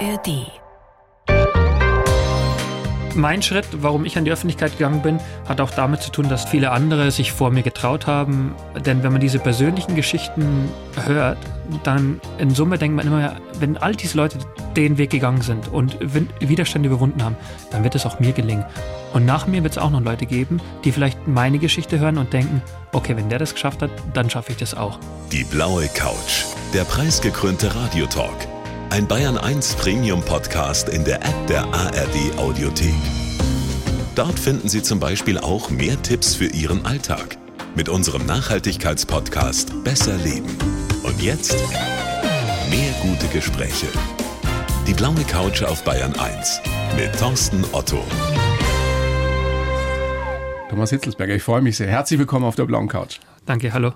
ARD. Mein Schritt, warum ich an die Öffentlichkeit gegangen bin, hat auch damit zu tun, dass viele andere sich vor mir getraut haben. Denn wenn man diese persönlichen Geschichten hört, dann in Summe denkt man immer, wenn all diese Leute den Weg gegangen sind und Widerstände überwunden haben, dann wird es auch mir gelingen. Und nach mir wird es auch noch Leute geben, die vielleicht meine Geschichte hören und denken, okay, wenn der das geschafft hat, dann schaffe ich das auch. Die blaue Couch, der preisgekrönte Radiotalk. Ein Bayern 1 Premium Podcast in der App der ARD Audiothek. Dort finden Sie zum Beispiel auch mehr Tipps für Ihren Alltag mit unserem Nachhaltigkeitspodcast Besser Leben. Und jetzt mehr gute Gespräche. Die blaue Couch auf Bayern 1 mit Thorsten Otto. Thomas Hitzelsberger, ich freue mich sehr. Herzlich willkommen auf der blauen Couch. Danke, hallo.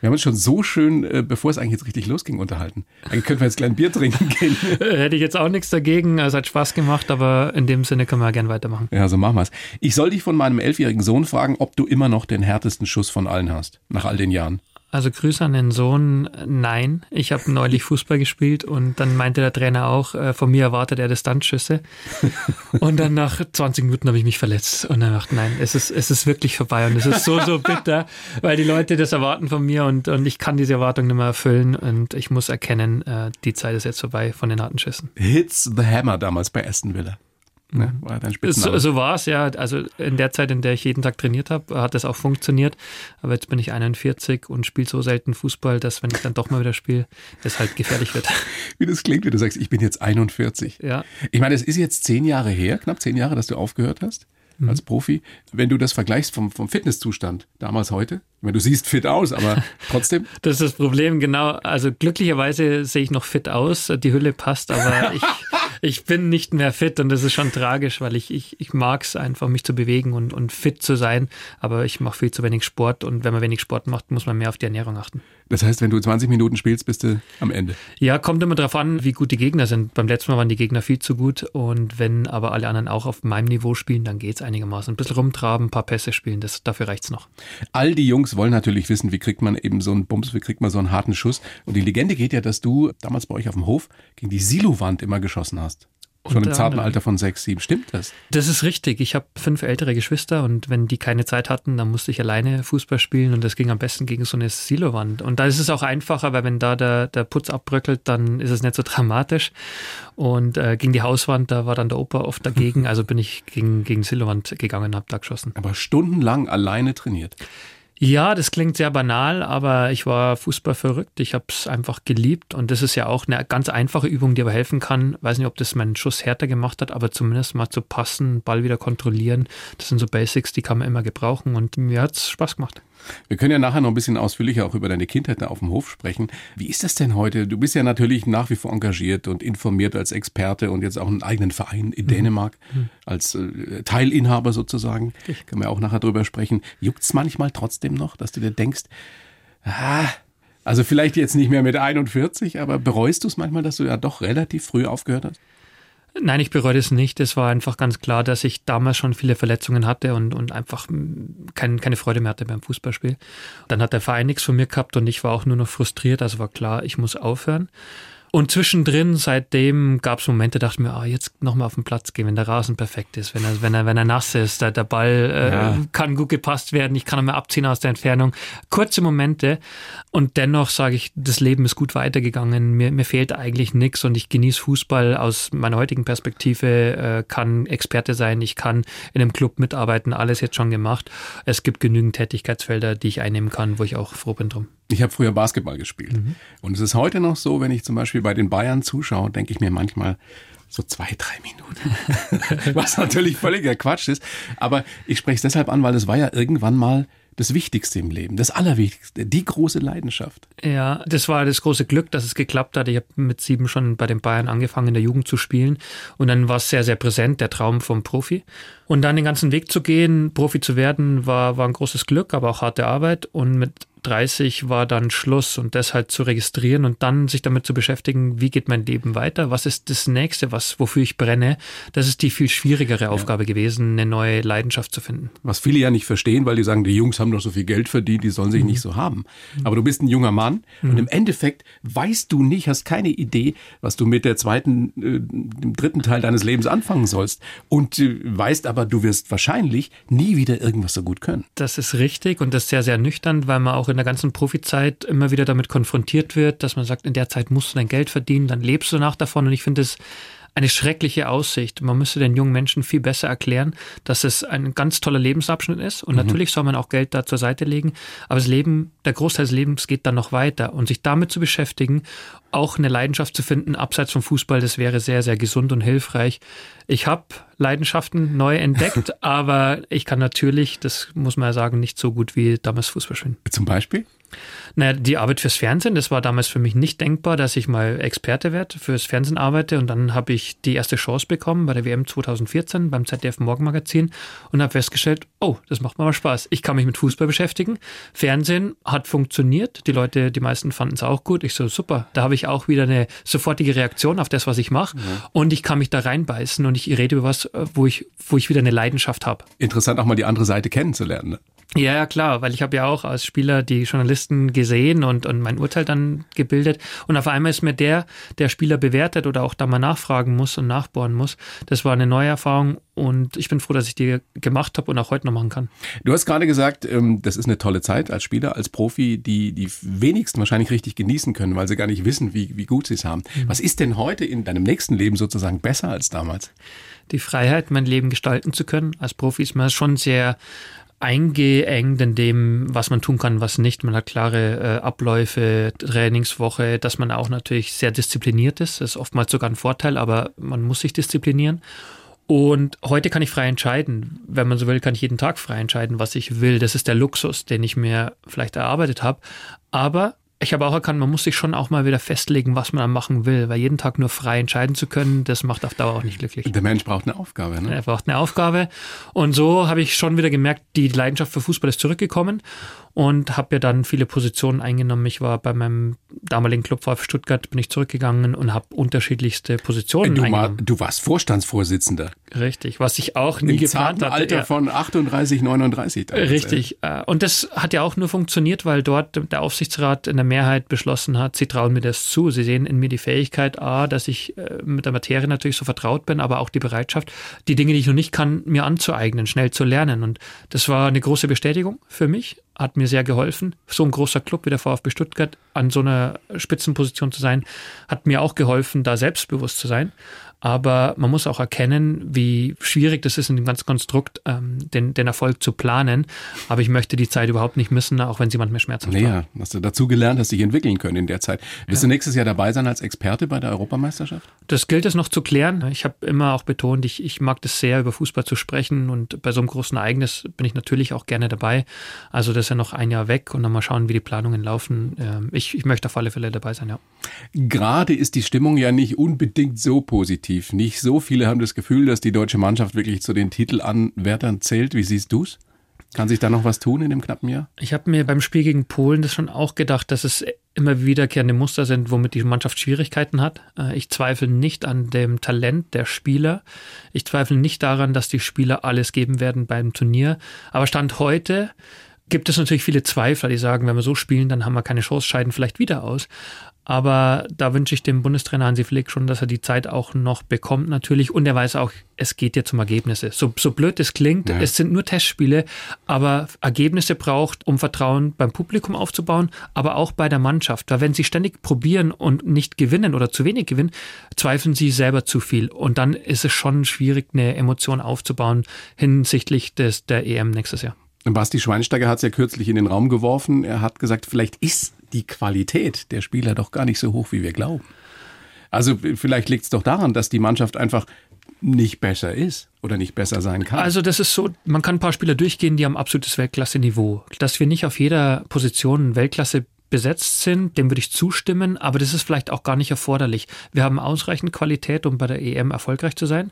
Wir haben uns schon so schön, äh, bevor es eigentlich jetzt richtig losging, unterhalten. Eigentlich könnten wir jetzt gleich Bier trinken gehen. Hätte ich jetzt auch nichts dagegen. Es hat Spaß gemacht, aber in dem Sinne können wir gerne weitermachen. Ja, so machen wir es. Ich soll dich von meinem elfjährigen Sohn fragen, ob du immer noch den härtesten Schuss von allen hast, nach all den Jahren. Also Grüße an den Sohn, nein. Ich habe neulich Fußball gespielt und dann meinte der Trainer auch, äh, von mir erwartet er Distanzschüsse. und dann nach 20 Minuten habe ich mich verletzt und dann dachte, nein, es ist, es ist wirklich vorbei und es ist so, so bitter, weil die Leute das erwarten von mir und, und ich kann diese Erwartung nicht mehr erfüllen und ich muss erkennen, äh, die Zeit ist jetzt vorbei von den harten Schüssen. Hits the Hammer damals bei Aston Villa. Ne? War dein so, so war es, ja. Also in der Zeit, in der ich jeden Tag trainiert habe, hat das auch funktioniert. Aber jetzt bin ich 41 und spiele so selten Fußball, dass wenn ich dann doch mal wieder spiele, es halt gefährlich wird. Wie das klingt, wie du sagst, ich bin jetzt 41. Ja. Ich meine, es ist jetzt zehn Jahre her, knapp zehn Jahre, dass du aufgehört hast mhm. als Profi. Wenn du das vergleichst vom, vom Fitnesszustand damals heute, wenn du siehst fit aus, aber trotzdem. Das ist das Problem, genau. Also glücklicherweise sehe ich noch fit aus, die Hülle passt, aber ich, ich bin nicht mehr fit und das ist schon tragisch, weil ich, ich, ich mag es einfach, mich zu bewegen und, und fit zu sein, aber ich mache viel zu wenig Sport und wenn man wenig Sport macht, muss man mehr auf die Ernährung achten. Das heißt, wenn du 20 Minuten spielst, bist du am Ende. Ja, kommt immer darauf an, wie gut die Gegner sind. Beim letzten Mal waren die Gegner viel zu gut und wenn aber alle anderen auch auf meinem Niveau spielen, dann geht es einigermaßen. Ein bisschen rumtraben, ein paar Pässe spielen, das, dafür es noch. All die Jungs wollen natürlich wissen, wie kriegt man eben so einen Bums, wie kriegt man so einen harten Schuss. Und die Legende geht ja, dass du damals bei euch auf dem Hof gegen die Silowand immer geschossen hast. Schon im zarten Alter von sechs, sieben. Stimmt das? Das ist richtig. Ich habe fünf ältere Geschwister und wenn die keine Zeit hatten, dann musste ich alleine Fußball spielen und das ging am besten gegen so eine Silowand. Und da ist es auch einfacher, weil wenn da der, der Putz abbröckelt, dann ist es nicht so dramatisch. Und äh, gegen die Hauswand, da war dann der Opa oft dagegen. Also bin ich gegen, gegen Silowand gegangen und habe da geschossen. Aber stundenlang alleine trainiert. Ja, das klingt sehr banal, aber ich war Fußball verrückt. Ich habe es einfach geliebt und das ist ja auch eine ganz einfache Übung, die aber helfen kann. Weiß nicht, ob das meinen Schuss härter gemacht hat, aber zumindest mal zu passen, Ball wieder kontrollieren. Das sind so Basics, die kann man immer gebrauchen und mir hat es Spaß gemacht. Wir können ja nachher noch ein bisschen ausführlicher auch über deine Kindheit da auf dem Hof sprechen. Wie ist das denn heute? Du bist ja natürlich nach wie vor engagiert und informiert als Experte und jetzt auch einen eigenen Verein in mhm. Dänemark mhm. als äh, Teilinhaber sozusagen. Ich. Können wir auch nachher drüber sprechen. Juckt's manchmal trotzdem noch, dass du dir denkst, ah, also vielleicht jetzt nicht mehr mit 41, aber bereust du es manchmal, dass du ja doch relativ früh aufgehört hast? Nein, ich bereue das nicht. Es war einfach ganz klar, dass ich damals schon viele Verletzungen hatte und, und einfach kein, keine Freude mehr hatte beim Fußballspiel. Dann hat der Verein nichts von mir gehabt und ich war auch nur noch frustriert. Also war klar, ich muss aufhören. Und zwischendrin, seitdem gab es Momente, dachte ich mir, ah, jetzt nochmal auf den Platz gehen, wenn der Rasen perfekt ist, wenn er, wenn er, wenn er nass ist, der, der Ball äh, ja. kann gut gepasst werden, ich kann ihn mal abziehen aus der Entfernung. Kurze Momente. Und dennoch sage ich, das Leben ist gut weitergegangen. Mir, mir fehlt eigentlich nichts und ich genieße Fußball aus meiner heutigen Perspektive, äh, kann Experte sein, ich kann in einem Club mitarbeiten, alles jetzt schon gemacht. Es gibt genügend Tätigkeitsfelder, die ich einnehmen kann, wo ich auch froh bin drum. Ich habe früher Basketball gespielt. Mhm. Und es ist heute noch so, wenn ich zum Beispiel bei den Bayern zuschaue, denke ich mir manchmal, so zwei, drei Minuten. Was natürlich völliger Quatsch ist. Aber ich spreche es deshalb an, weil es war ja irgendwann mal das Wichtigste im Leben, das Allerwichtigste, die große Leidenschaft. Ja, das war das große Glück, dass es geklappt hat. Ich habe mit sieben schon bei den Bayern angefangen, in der Jugend zu spielen. Und dann war es sehr, sehr präsent, der Traum vom Profi. Und dann den ganzen Weg zu gehen, Profi zu werden, war, war ein großes Glück, aber auch harte Arbeit. Und mit 30 war dann Schluss und das halt zu registrieren und dann sich damit zu beschäftigen, wie geht mein Leben weiter, was ist das nächste, was wofür ich brenne, das ist die viel schwierigere Aufgabe ja. gewesen, eine neue Leidenschaft zu finden. Was viele ja nicht verstehen, weil die sagen, die Jungs haben doch so viel Geld verdient, die sollen sich mhm. nicht so haben. Aber du bist ein junger Mann mhm. und im Endeffekt weißt du nicht, hast keine Idee, was du mit der zweiten, äh, dem dritten Teil deines Lebens anfangen sollst und äh, weißt aber, du wirst wahrscheinlich nie wieder irgendwas so gut können. Das ist richtig und das ist sehr, sehr nüchtern, weil man auch in der ganzen Profizeit immer wieder damit konfrontiert wird, dass man sagt, in der Zeit musst du dein Geld verdienen, dann lebst du nach davon. Und ich finde es eine schreckliche Aussicht. Man müsste den jungen Menschen viel besser erklären, dass es ein ganz toller Lebensabschnitt ist. Und mhm. natürlich soll man auch Geld da zur Seite legen. Aber das Leben, der Großteil des Lebens geht dann noch weiter. Und sich damit zu beschäftigen, auch eine Leidenschaft zu finden, abseits vom Fußball, das wäre sehr, sehr gesund und hilfreich. Ich habe Leidenschaften neu entdeckt, aber ich kann natürlich, das muss man ja sagen, nicht so gut wie damals Fußball spielen. Zum Beispiel? Naja, die Arbeit fürs Fernsehen, das war damals für mich nicht denkbar, dass ich mal Experte werde, fürs Fernsehen arbeite. Und dann habe ich die erste Chance bekommen bei der WM 2014 beim ZDF Morgenmagazin und habe festgestellt, oh, das macht mir mal Spaß. Ich kann mich mit Fußball beschäftigen. Fernsehen hat funktioniert. Die Leute, die meisten fanden es auch gut. Ich so, super, da habe ich auch wieder eine sofortige Reaktion auf das, was ich mache. Ja. Und ich kann mich da reinbeißen und ich rede über was, wo ich, wo ich wieder eine Leidenschaft habe. Interessant, auch mal die andere Seite kennenzulernen. Ne? Ja, ja, klar, weil ich habe ja auch als Spieler die Journalisten gesehen und, und mein Urteil dann gebildet. Und auf einmal ist mir der, der Spieler bewertet oder auch da mal nachfragen muss und nachbohren muss. Das war eine neue Erfahrung und ich bin froh, dass ich die gemacht habe und auch heute noch machen kann. Du hast gerade gesagt, ähm, das ist eine tolle Zeit als Spieler, als Profi, die die wenigsten wahrscheinlich richtig genießen können, weil sie gar nicht wissen, wie, wie gut sie es haben. Mhm. Was ist denn heute in deinem nächsten Leben sozusagen besser als damals? Die Freiheit, mein Leben gestalten zu können. Als Profi ist man schon sehr eingeengt in dem, was man tun kann, was nicht. Man hat klare äh, Abläufe, Trainingswoche, dass man auch natürlich sehr diszipliniert ist. Das ist oftmals sogar ein Vorteil, aber man muss sich disziplinieren. Und heute kann ich frei entscheiden. Wenn man so will, kann ich jeden Tag frei entscheiden, was ich will. Das ist der Luxus, den ich mir vielleicht erarbeitet habe. Aber ich habe auch erkannt, man muss sich schon auch mal wieder festlegen, was man dann machen will, weil jeden Tag nur frei entscheiden zu können, das macht auf Dauer auch nicht glücklich. Der Mensch braucht eine Aufgabe, ne? Er braucht eine Aufgabe. Und so habe ich schon wieder gemerkt, die Leidenschaft für Fußball ist zurückgekommen und habe ja dann viele Positionen eingenommen. Ich war bei meinem damaligen Club VfB Stuttgart, bin ich zurückgegangen und habe unterschiedlichste Positionen du eingenommen. War, du warst Vorstandsvorsitzender. Richtig, was ich auch nie Im geplant hatte. Alter ja. von 38, 39. Damals, Richtig. Ey. Äh, und das hat ja auch nur funktioniert, weil dort der Aufsichtsrat in der Mehrheit beschlossen hat, sie trauen mir das zu. Sie sehen in mir die Fähigkeit, A, dass ich äh, mit der Materie natürlich so vertraut bin, aber auch die Bereitschaft, die Dinge, die ich noch nicht kann, mir anzueignen, schnell zu lernen. Und das war eine große Bestätigung für mich hat mir sehr geholfen. So ein großer Club wie der VfB Stuttgart an so einer Spitzenposition zu sein, hat mir auch geholfen, da selbstbewusst zu sein. Aber man muss auch erkennen, wie schwierig das ist, in dem ganzen Konstrukt ähm, den, den Erfolg zu planen. Aber ich möchte die Zeit überhaupt nicht missen, auch wenn sie manchmal schmerzhaft naja, war. hast du dazu gelernt, hast dich entwickeln können in der Zeit. Wirst ja. du nächstes Jahr dabei sein als Experte bei der Europameisterschaft? Das gilt es noch zu klären. Ich habe immer auch betont, ich, ich mag das sehr, über Fußball zu sprechen. Und bei so einem großen Ereignis bin ich natürlich auch gerne dabei. Also das ist ja noch ein Jahr weg und dann mal schauen, wie die Planungen laufen. Ähm, ich, ich möchte auf alle Fälle dabei sein, ja. Gerade ist die Stimmung ja nicht unbedingt so positiv positiv. Nicht so viele haben das Gefühl, dass die deutsche Mannschaft wirklich zu den Titelanwärtern zählt. Wie siehst du es? Kann sich da noch was tun in dem knappen Jahr? Ich habe mir beim Spiel gegen Polen das schon auch gedacht, dass es immer wiederkehrende Muster sind, womit die Mannschaft Schwierigkeiten hat. Äh, ich zweifle nicht an dem Talent der Spieler. Ich zweifle nicht daran, dass die Spieler alles geben werden beim Turnier. Aber Stand heute gibt es natürlich viele Zweifler, die sagen, wenn wir so spielen, dann haben wir keine Chance, scheiden vielleicht wieder aus. Aber da wünsche ich dem Bundestrainer Hansi Flick schon, dass er die Zeit auch noch bekommt natürlich. Und er weiß auch, es geht ja zum Ergebnisse. So, so blöd es klingt, ja. es sind nur Testspiele, aber Ergebnisse braucht, um Vertrauen beim Publikum aufzubauen, aber auch bei der Mannschaft. Weil wenn sie ständig probieren und nicht gewinnen oder zu wenig gewinnen, zweifeln sie selber zu viel. Und dann ist es schon schwierig, eine Emotion aufzubauen hinsichtlich des, der EM nächstes Jahr. Basti Schweinsteiger hat es ja kürzlich in den Raum geworfen. Er hat gesagt, vielleicht ist die Qualität der Spieler doch gar nicht so hoch, wie wir glauben. Also vielleicht liegt es doch daran, dass die Mannschaft einfach nicht besser ist oder nicht besser sein kann. Also das ist so, man kann ein paar Spieler durchgehen, die haben absolutes Weltklasse-Niveau. Dass wir nicht auf jeder Position Weltklasse besetzt sind, dem würde ich zustimmen, aber das ist vielleicht auch gar nicht erforderlich. Wir haben ausreichend Qualität, um bei der EM erfolgreich zu sein.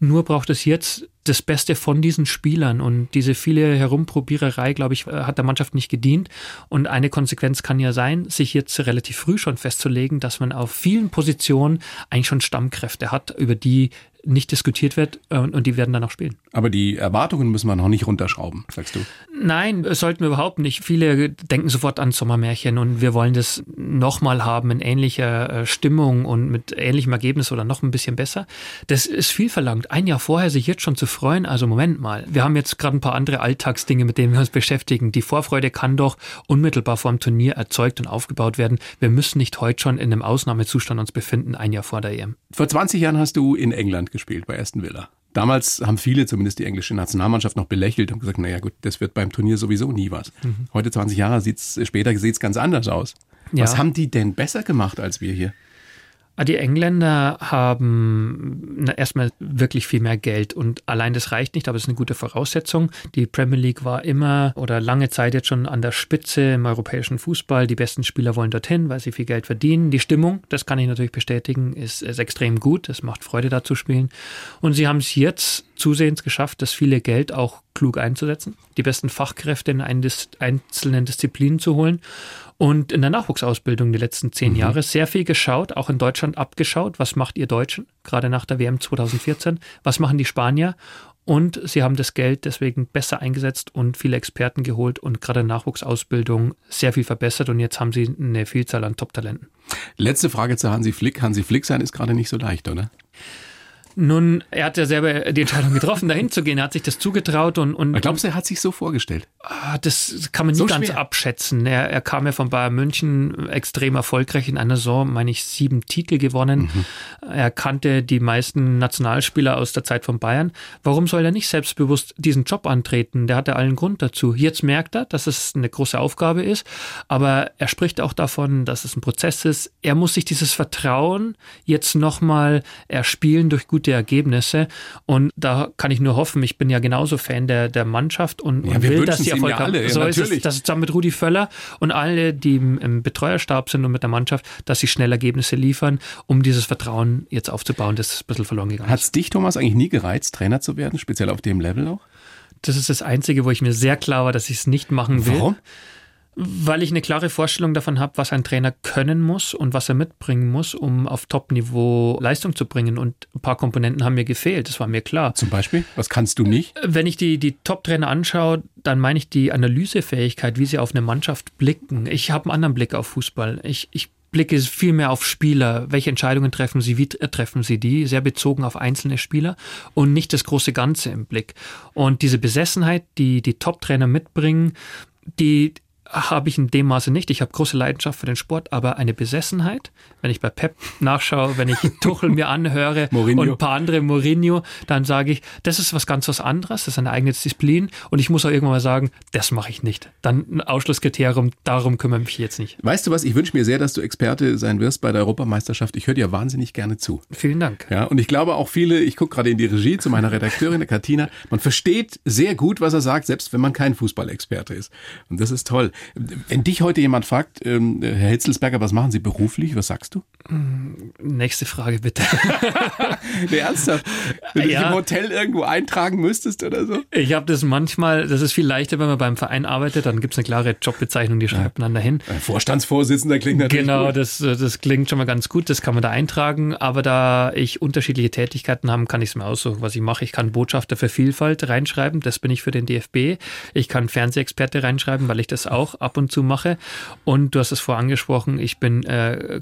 Nur braucht es jetzt das Beste von diesen Spielern und diese viele Herumprobiererei, glaube ich, hat der Mannschaft nicht gedient. Und eine Konsequenz kann ja sein, sich jetzt relativ früh schon festzulegen, dass man auf vielen Positionen eigentlich schon Stammkräfte hat, über die nicht diskutiert wird äh, und die werden dann auch spielen. Aber die Erwartungen müssen wir noch nicht runterschrauben, sagst du? Nein, sollten wir überhaupt nicht. Viele denken sofort an Sommermärchen und wir wollen das nochmal haben in ähnlicher äh, Stimmung und mit ähnlichem Ergebnis oder noch ein bisschen besser. Das ist viel verlangt. Ein Jahr vorher sich jetzt schon zu freuen, also Moment mal, wir haben jetzt gerade ein paar andere Alltagsdinge, mit denen wir uns beschäftigen. Die Vorfreude kann doch unmittelbar vor dem Turnier erzeugt und aufgebaut werden. Wir müssen nicht heute schon in einem Ausnahmezustand uns befinden, ein Jahr vor der EM. Vor 20 Jahren hast du in England gespielt, bei Aston Villa. Damals haben viele, zumindest die englische Nationalmannschaft, noch belächelt und gesagt, naja gut, das wird beim Turnier sowieso nie was. Mhm. Heute, 20 Jahre sieht's, später sieht es ganz anders aus. Ja. Was haben die denn besser gemacht als wir hier? Ah, die Engländer haben erstmal wirklich viel mehr Geld und allein das reicht nicht, aber es ist eine gute Voraussetzung. Die Premier League war immer oder lange Zeit jetzt schon an der Spitze im europäischen Fußball. Die besten Spieler wollen dorthin, weil sie viel Geld verdienen. Die Stimmung, das kann ich natürlich bestätigen, ist, ist extrem gut. Es macht Freude, da zu spielen. Und sie haben es jetzt zusehends geschafft, das viele Geld auch klug einzusetzen, die besten Fachkräfte in einzelnen Disziplinen zu holen und in der Nachwuchsausbildung die letzten zehn mhm. Jahre sehr viel geschaut, auch in Deutschland abgeschaut. Was macht ihr Deutschen? Gerade nach der WM 2014. Was machen die Spanier? Und sie haben das Geld deswegen besser eingesetzt und viele Experten geholt und gerade Nachwuchsausbildung sehr viel verbessert. Und jetzt haben sie eine Vielzahl an Top-Talenten. Letzte Frage zu Hansi Flick. Hansi Flick sein ist gerade nicht so leicht, oder? Nun, er hat ja selber die Entscheidung getroffen, dahin zu gehen. Er hat sich das zugetraut und. und Glaubst du, er hat sich so vorgestellt? Ah, das kann man nie so ganz schwer. abschätzen. Er, er, kam ja von Bayern München extrem erfolgreich in einer Saison, meine ich, sieben Titel gewonnen. Mhm. Er kannte die meisten Nationalspieler aus der Zeit von Bayern. Warum soll er nicht selbstbewusst diesen Job antreten? Der hatte allen Grund dazu. Jetzt merkt er, dass es eine große Aufgabe ist, aber er spricht auch davon, dass es ein Prozess ist. Er muss sich dieses Vertrauen jetzt nochmal erspielen durch gute gute Ergebnisse. Und da kann ich nur hoffen, ich bin ja genauso Fan der, der Mannschaft und, ja, und will, dass sie Erfolg haben. Ja, so ist es, dass zusammen mit Rudi Völler und alle, die im, im Betreuerstab sind und mit der Mannschaft, dass sie schnell Ergebnisse liefern, um dieses Vertrauen jetzt aufzubauen, das ist ein bisschen verloren gegangen. Hat es dich, Thomas, eigentlich nie gereizt, Trainer zu werden, speziell auf dem Level auch? Das ist das Einzige, wo ich mir sehr klar war, dass ich es nicht machen will. Warum? Weil ich eine klare Vorstellung davon habe, was ein Trainer können muss und was er mitbringen muss, um auf Top-Niveau Leistung zu bringen. Und ein paar Komponenten haben mir gefehlt, das war mir klar. Zum Beispiel? Was kannst du nicht? Wenn ich die, die Top-Trainer anschaue, dann meine ich die Analysefähigkeit, wie sie auf eine Mannschaft blicken. Ich habe einen anderen Blick auf Fußball. Ich, ich blicke viel mehr auf Spieler. Welche Entscheidungen treffen sie, wie treffen sie die? Sehr bezogen auf einzelne Spieler und nicht das große Ganze im Blick. Und diese Besessenheit, die die Top-Trainer mitbringen, die habe ich in dem Maße nicht. Ich habe große Leidenschaft für den Sport, aber eine Besessenheit, wenn ich bei Pep nachschaue, wenn ich Tuchel mir anhöre und ein paar andere Mourinho, dann sage ich, das ist was ganz was anderes, das ist eine eigene Disziplin und ich muss auch irgendwann mal sagen, das mache ich nicht. Dann ein Ausschlusskriterium, darum kümmere ich mich jetzt nicht. Weißt du was, ich wünsche mir sehr, dass du Experte sein wirst bei der Europameisterschaft. Ich höre dir wahnsinnig gerne zu. Vielen Dank. Ja, und ich glaube auch viele, ich gucke gerade in die Regie zu meiner Redakteurin, der Katina, man versteht sehr gut, was er sagt, selbst wenn man kein Fußballexperte ist. Und das ist toll. Wenn dich heute jemand fragt, ähm, Herr Hitzelsberger, was machen Sie beruflich? Was sagst du? Nächste Frage bitte. nee, ernsthaft? Wenn du ja. dich im Hotel irgendwo eintragen müsstest oder so? Ich habe das manchmal, das ist viel leichter, wenn man beim Verein arbeitet, dann gibt es eine klare Jobbezeichnung, die schreibt man dann dahin. Vorstandsvorsitzender klingt natürlich Genau, gut. Das, das klingt schon mal ganz gut, das kann man da eintragen, aber da ich unterschiedliche Tätigkeiten habe, kann ich es mir aussuchen, was ich mache. Ich kann Botschafter für Vielfalt reinschreiben, das bin ich für den DFB. Ich kann Fernsehexperte reinschreiben, weil ich das auch ab und zu mache. Und du hast es vorher angesprochen, ich bin äh,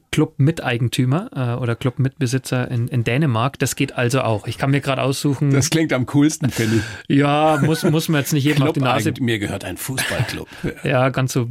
Club-Miteigentümer äh, oder Club-Mitbesitzer in, in Dänemark. Das geht also auch. Ich kann mir gerade aussuchen. Das klingt am coolsten, finde ich. Ja, muss, muss man jetzt nicht jedem auf die Nase. Mir gehört ein Fußballclub. ja, ganz so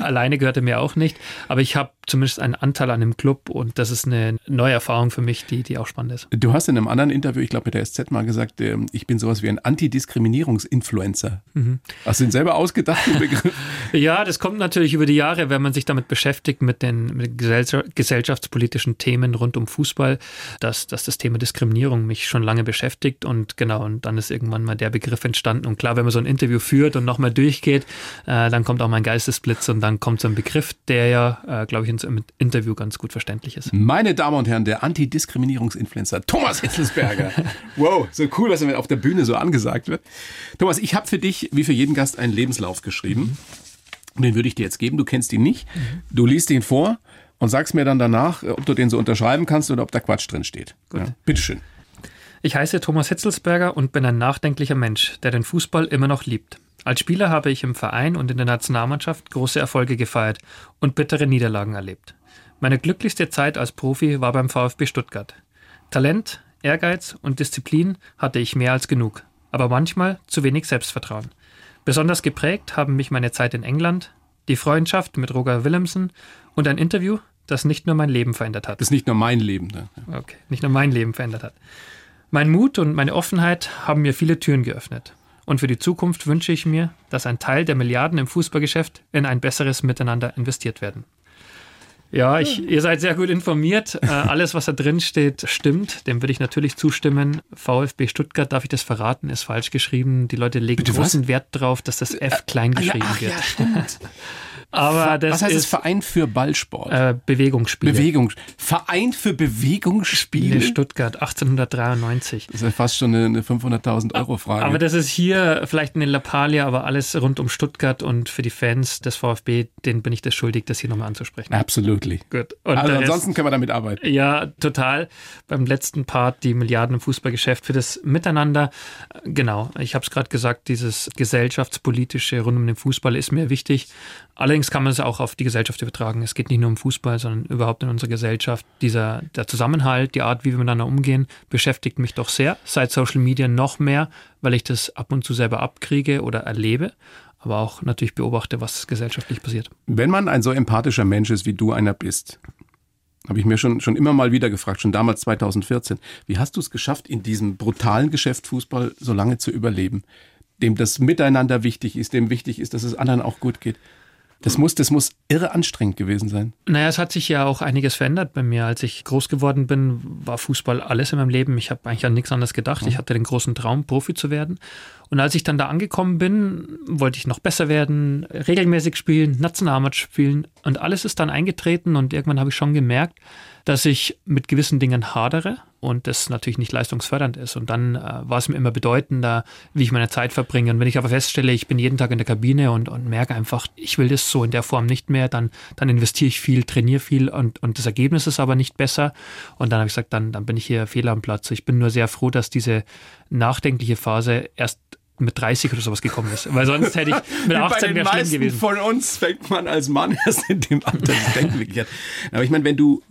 alleine gehört er mir auch nicht. Aber ich habe zumindest einen Anteil an dem Club und das ist eine neue Erfahrung für mich, die, die auch spannend ist. Du hast in einem anderen Interview, ich glaube mit der SZ mal gesagt, ähm, ich bin sowas wie ein Antidiskriminierungsinfluencer. Mhm. Hast du den selber ausgedacht, den Begriff? ja, das kommt natürlich über die Jahre, wenn man sich damit beschäftigt, mit den, mit gesellschaftspolitischen Themen rund um Fußball, dass, dass das Thema Diskriminierung mich schon lange beschäftigt und genau, und dann ist irgendwann mal der Begriff entstanden. Und klar, wenn man so ein Interview führt und nochmal durchgeht, äh, dann kommt auch mein Geistesblitz und dann kommt so ein Begriff, der ja, äh, glaube ich, im Interview ganz gut verständlich ist. Meine Damen und Herren, der Antidiskriminierungsinfluencer Thomas Hitzelsberger. wow, so cool, was auf der Bühne so angesagt wird. Thomas, ich habe für dich, wie für jeden Gast, einen Lebenslauf geschrieben. Und den würde ich dir jetzt geben. Du kennst ihn nicht. Du liest ihn vor und sagst mir dann danach, ob du den so unterschreiben kannst oder ob da Quatsch drin steht. Gut. Ja, bitteschön. Ich heiße Thomas Hitzelsberger und bin ein nachdenklicher Mensch, der den Fußball immer noch liebt. Als Spieler habe ich im Verein und in der Nationalmannschaft große Erfolge gefeiert und bittere Niederlagen erlebt. Meine glücklichste Zeit als Profi war beim VfB Stuttgart. Talent, Ehrgeiz und Disziplin hatte ich mehr als genug, aber manchmal zu wenig Selbstvertrauen. Besonders geprägt haben mich meine Zeit in England, die Freundschaft mit Roger Willemsen und ein Interview, das nicht nur mein Leben verändert hat. Das ist nicht nur mein Leben. Ne? Okay, nicht nur mein Leben verändert hat. Mein Mut und meine Offenheit haben mir viele Türen geöffnet. Und für die Zukunft wünsche ich mir, dass ein Teil der Milliarden im Fußballgeschäft in ein besseres Miteinander investiert werden. Ja, ich, ihr seid sehr gut informiert. Äh, alles, was da drin steht, stimmt. Dem würde ich natürlich zustimmen. VfB Stuttgart, darf ich das verraten, ist falsch geschrieben. Die Leute legen Bitte großen was? Wert darauf, dass das F klein geschrieben ach, wird. Ja, stimmt. Aber das Was heißt ist, es Verein für Ballsport? Äh, Bewegungsspiele. Bewegung. Verein für Bewegungsspiele? In Stuttgart, 1893. Das ist ja fast schon eine 500.000 Euro Frage. Aber das ist hier vielleicht eine Lappalia, aber alles rund um Stuttgart und für die Fans des VfB, denen bin ich das schuldig, das hier nochmal anzusprechen. Absolutely. Gut. Und also ansonsten können wir damit arbeiten. Ja, total. Beim letzten Part die Milliarden im Fußballgeschäft für das Miteinander. Genau, ich habe es gerade gesagt, dieses gesellschaftspolitische rund um den Fußball ist mir wichtig. Allerdings kann man es auch auf die Gesellschaft übertragen. Es geht nicht nur um Fußball, sondern überhaupt in unserer Gesellschaft. Dieser, der Zusammenhalt, die Art, wie wir miteinander umgehen, beschäftigt mich doch sehr. Seit Social Media noch mehr, weil ich das ab und zu selber abkriege oder erlebe aber auch natürlich beobachte, was gesellschaftlich passiert. Wenn man ein so empathischer Mensch ist, wie du einer bist, habe ich mir schon, schon immer mal wieder gefragt, schon damals 2014, wie hast du es geschafft, in diesem brutalen Geschäft Fußball so lange zu überleben, dem das Miteinander wichtig ist, dem wichtig ist, dass es anderen auch gut geht? Das muss, das muss irre anstrengend gewesen sein. Naja, es hat sich ja auch einiges verändert bei mir. Als ich groß geworden bin, war Fußball alles in meinem Leben. Ich habe eigentlich an nichts anderes gedacht. Ich hatte den großen Traum, Profi zu werden. Und als ich dann da angekommen bin, wollte ich noch besser werden, regelmäßig spielen, Nationalmannschaft spielen. Und alles ist dann eingetreten und irgendwann habe ich schon gemerkt, dass ich mit gewissen Dingen hadere und das natürlich nicht leistungsfördernd ist. Und dann äh, war es mir immer bedeutender, wie ich meine Zeit verbringe. Und wenn ich aber feststelle, ich bin jeden Tag in der Kabine und, und merke einfach, ich will das so in der Form nicht mehr, dann, dann investiere ich viel, trainiere viel und, und das Ergebnis ist aber nicht besser. Und dann habe ich gesagt, dann, dann bin ich hier fehl am Platz. Ich bin nur sehr froh, dass diese nachdenkliche Phase erst mit 30 oder sowas gekommen ist. Weil sonst hätte ich mit 18 wäre schlimm gewesen. Von uns fängt man als Mann erst in dem Alter das Denken wirklich an. Aber ich meine, wenn du,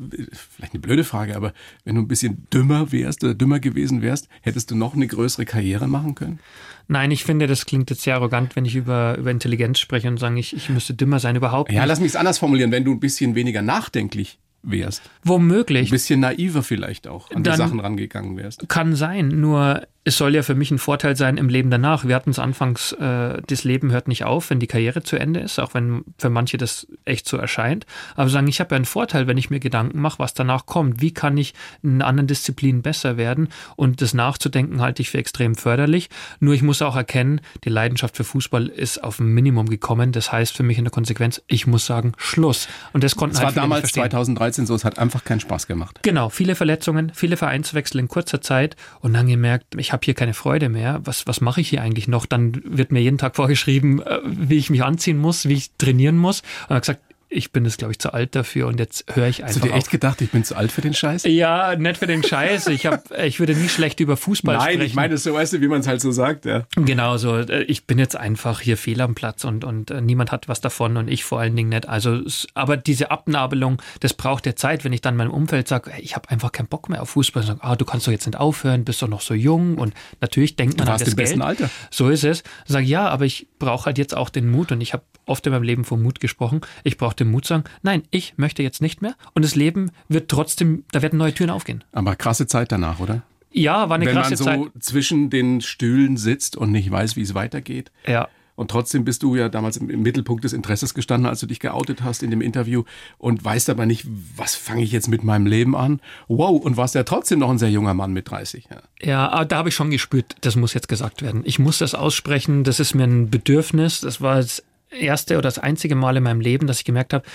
vielleicht eine blöde Frage, aber wenn du ein bisschen dümmer wärst oder dümmer gewesen wärst, hättest du noch eine größere Karriere machen können? Nein, ich finde, das klingt jetzt sehr arrogant, wenn ich über, über Intelligenz spreche und sage, ich, ich müsste dümmer sein, überhaupt nicht. Ja, lass mich es anders formulieren. Wenn du ein bisschen weniger nachdenklich wärst. Womöglich. Ein bisschen naiver vielleicht auch an die Sachen rangegangen wärst. Kann sein, nur es soll ja für mich ein Vorteil sein im Leben danach. Wir hatten es anfangs, äh, das Leben hört nicht auf, wenn die Karriere zu Ende ist, auch wenn für manche das echt so erscheint. Aber sagen, ich habe ja einen Vorteil, wenn ich mir Gedanken mache, was danach kommt. Wie kann ich in anderen Disziplinen besser werden? Und das Nachzudenken halte ich für extrem förderlich. Nur ich muss auch erkennen, die Leidenschaft für Fußball ist auf ein Minimum gekommen. Das heißt für mich in der Konsequenz, ich muss sagen, Schluss. Und das konnten das halt war damals 2013 so, es hat einfach keinen Spaß gemacht. Genau, viele Verletzungen, viele Vereinswechsel in kurzer Zeit und dann gemerkt, ich habe hier keine Freude mehr. Was, was mache ich hier eigentlich noch? Dann wird mir jeden Tag vorgeschrieben, äh, wie ich mich anziehen muss, wie ich trainieren muss. Und habe gesagt, ich bin jetzt, glaube ich, zu alt dafür und jetzt höre ich einfach. Hast du dir echt auf. gedacht, ich bin zu alt für den Scheiß? Ja, nicht für den Scheiß. Ich, hab, ich würde nie schlecht über Fußball Nein, sprechen. Nein, ich meine es so, weißt du, wie man es halt so sagt, ja. Genau so. Äh, ich bin jetzt einfach hier fehl am Platz und, und äh, niemand hat was davon und ich vor allen Dingen nicht. Also, aber diese Abnabelung, das braucht ja Zeit, wenn ich dann meinem Umfeld sage, ich habe einfach keinen Bock mehr auf Fußball. Sage, ah, du kannst doch jetzt nicht aufhören, bist doch noch so jung und natürlich denkt man du warst an das im Geld. besten Alter. So ist es. Sage ja, aber ich brauche halt jetzt auch den Mut und ich habe oft in meinem Leben vom Mut gesprochen. Ich brauche den Mut sagen, nein, ich möchte jetzt nicht mehr. Und das Leben wird trotzdem, da werden neue Türen aufgehen. Aber krasse Zeit danach, oder? Ja, war eine Wenn krasse man so Zeit. zwischen den Stühlen sitzt und nicht weiß, wie es weitergeht. Ja. Und trotzdem bist du ja damals im im Mittelpunkt des Interesses gestanden, als du dich geoutet hast in dem Interview und weißt aber nicht, was fange ich jetzt mit meinem Leben an? Wow, und warst ja trotzdem noch ein sehr junger Mann mit 30. Ja. Ja, da habe ich schon gespürt, das muss jetzt gesagt werden. Ich muss das aussprechen, das ist mir ein Bedürfnis. Das war das erste oder das einzige Mal in meinem Leben, dass ich gemerkt habe,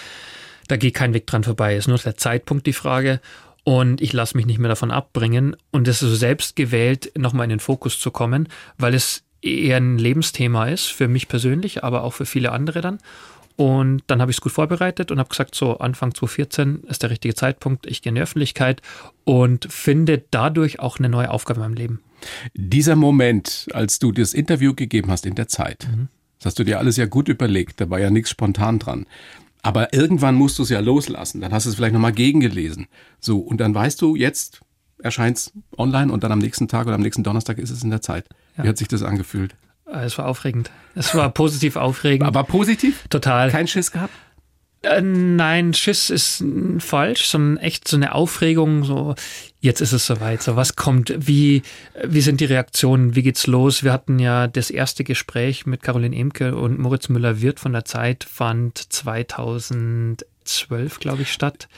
da geht kein Weg dran vorbei. Ist nur der Zeitpunkt die Frage. Und ich lasse mich nicht mehr davon abbringen. Und es ist so selbst gewählt, nochmal in den Fokus zu kommen, weil es eher ein Lebensthema ist, für mich persönlich, aber auch für viele andere dann. Und dann habe ich es gut vorbereitet und habe gesagt, so Anfang 2014 ist der richtige Zeitpunkt, ich gehe in die Öffentlichkeit und finde dadurch auch eine neue Aufgabe in meinem Leben. Dieser Moment, als du das Interview gegeben hast in der Zeit, das hast du dir alles ja gut überlegt, da war ja nichts spontan dran. Aber irgendwann musst du es ja loslassen, dann hast du es vielleicht nochmal gegengelesen. So, und dann weißt du, jetzt erscheint es online und dann am nächsten Tag oder am nächsten Donnerstag ist es in der Zeit. Wie hat sich das angefühlt? Äh, Es war aufregend. Es war positiv aufregend. Aber positiv? Total. Kein Schiss gehabt? Äh, nein, Schiss ist falsch, sondern echt so eine Aufregung, so jetzt ist es soweit, so was kommt, wie, wie sind die Reaktionen, wie geht's los? Wir hatten ja das erste Gespräch mit Caroline Emke und Moritz Müller-Wirth von der Zeit, fand 2012, glaube ich, statt.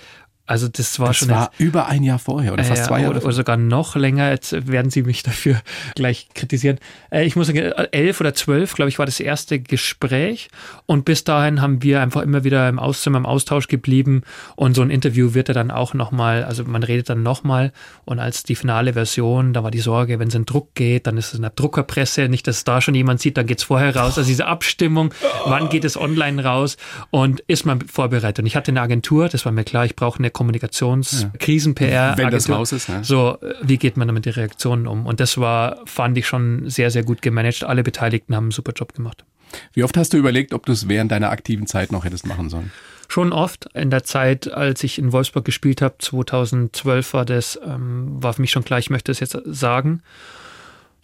Also das war Das schon war über ein Jahr vorher oder fast zwei Jahre. oder, oder sogar noch länger. Jetzt werden Sie mich dafür gleich kritisieren. Äh, Ich muss sagen, elf oder zwölf, glaube ich, war das erste Gespräch. Und bis dahin haben wir einfach immer wieder im Auszimmer, im Austausch geblieben. Und so ein Interview wird er dann auch nochmal, also man redet dann nochmal. Und als die finale Version, da war die Sorge, wenn es in Druck geht, dann ist es in der Druckerpresse. Nicht, dass da schon jemand sieht, dann geht's vorher raus. Also diese Abstimmung, wann geht es online raus? Und ist man vorbereitet? Und ich hatte eine Agentur, das war mir klar, ich brauche eine Kommunikations-Krisen-PR. Wenn das raus ist, ja. So, wie geht man damit die Reaktionen um? Und das war, fand ich schon sehr, sehr gut gemanagt. Alle Beteiligten haben einen super Job gemacht. Wie oft hast du überlegt, ob du es während deiner aktiven Zeit noch hättest machen sollen? Schon oft in der Zeit, als ich in Wolfsburg gespielt habe, 2012 war das, ähm, war für mich schon klar, ich möchte es jetzt sagen.